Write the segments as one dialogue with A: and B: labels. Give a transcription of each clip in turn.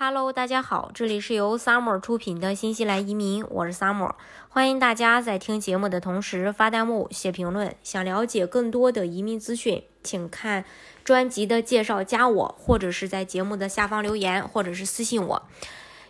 A: Hello，大家好，这里是由 Summer 出品的新西兰移民，我是 Summer，欢迎大家在听节目的同时发弹幕、写评论。想了解更多的移民资讯，请看专辑的介绍，加我，或者是在节目的下方留言，或者是私信我。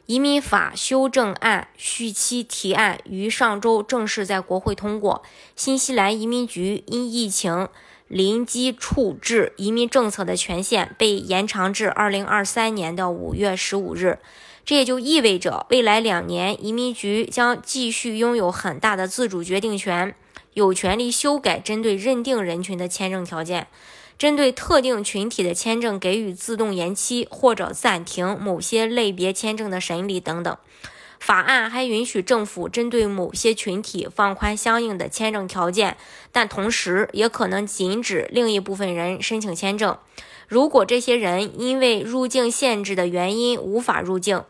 A: 移民法修正案续期提案于上周正式在国会通过，新西兰移民局因疫情。临机处置移民政策的权限被延长至二零二三年的五月十五日，这也就意味着未来两年移民局将继续拥有很大的自主决定权，有权利修改针对认定人群的签证条件，针对特定群体的签证给予自动延期或者暂停某些类别签证的审理等等。法案还允许政府针对某些群体放宽相应的签证条件，但同时也可能禁止另一部分人申请签证。如果这些人因为入境限制的原因无法入境，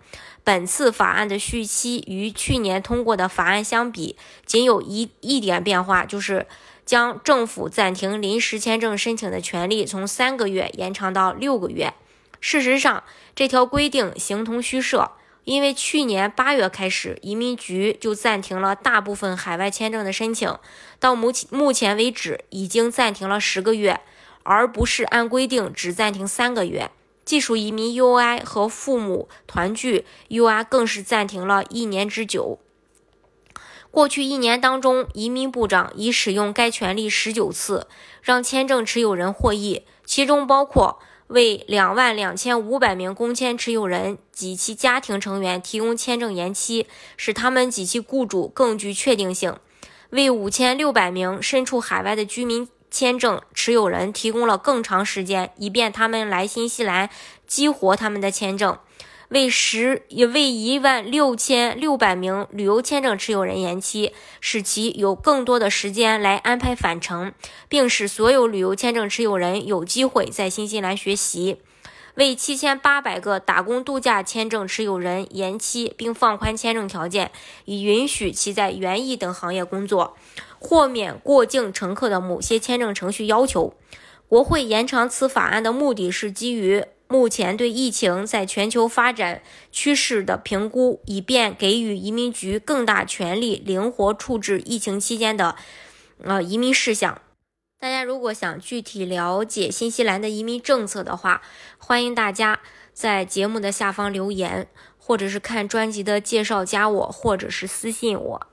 A: 本次法案的续期与去年通过的法案相比，仅有一一点变化，就是将政府暂停临时签证申请的权利从三个月延长到六个月。事实上，这条规定形同虚设。因为去年八月开始，移民局就暂停了大部分海外签证的申请，到目前目前为止已经暂停了十个月，而不是按规定只暂停三个月。技术移民 UI 和父母团聚 UI 更是暂停了一年之久。过去一年当中，移民部长已使用该权利十九次，让签证持有人获益，其中包括。为两万两千五百名工签持有人及其家庭成员提供签证延期，使他们及其雇主更具确定性；为五千六百名身处海外的居民签证持有人提供了更长时间，以便他们来新西兰激活他们的签证。为十也为一万六千六百名旅游签证持有人延期，使其有更多的时间来安排返程，并使所有旅游签证持有人有机会在新西兰学习。为七千八百个打工度假签证持有人延期并放宽签证条件，以允许其在园艺等行业工作，豁免过境乘客的某些签证程序要求。国会延长此法案的目的是基于。目前对疫情在全球发展趋势的评估，以便给予移民局更大权力，灵活处置疫情期间的呃移民事项。大家如果想具体了解新西兰的移民政策的话，欢迎大家在节目的下方留言，或者是看专辑的介绍，加我，或者是私信我。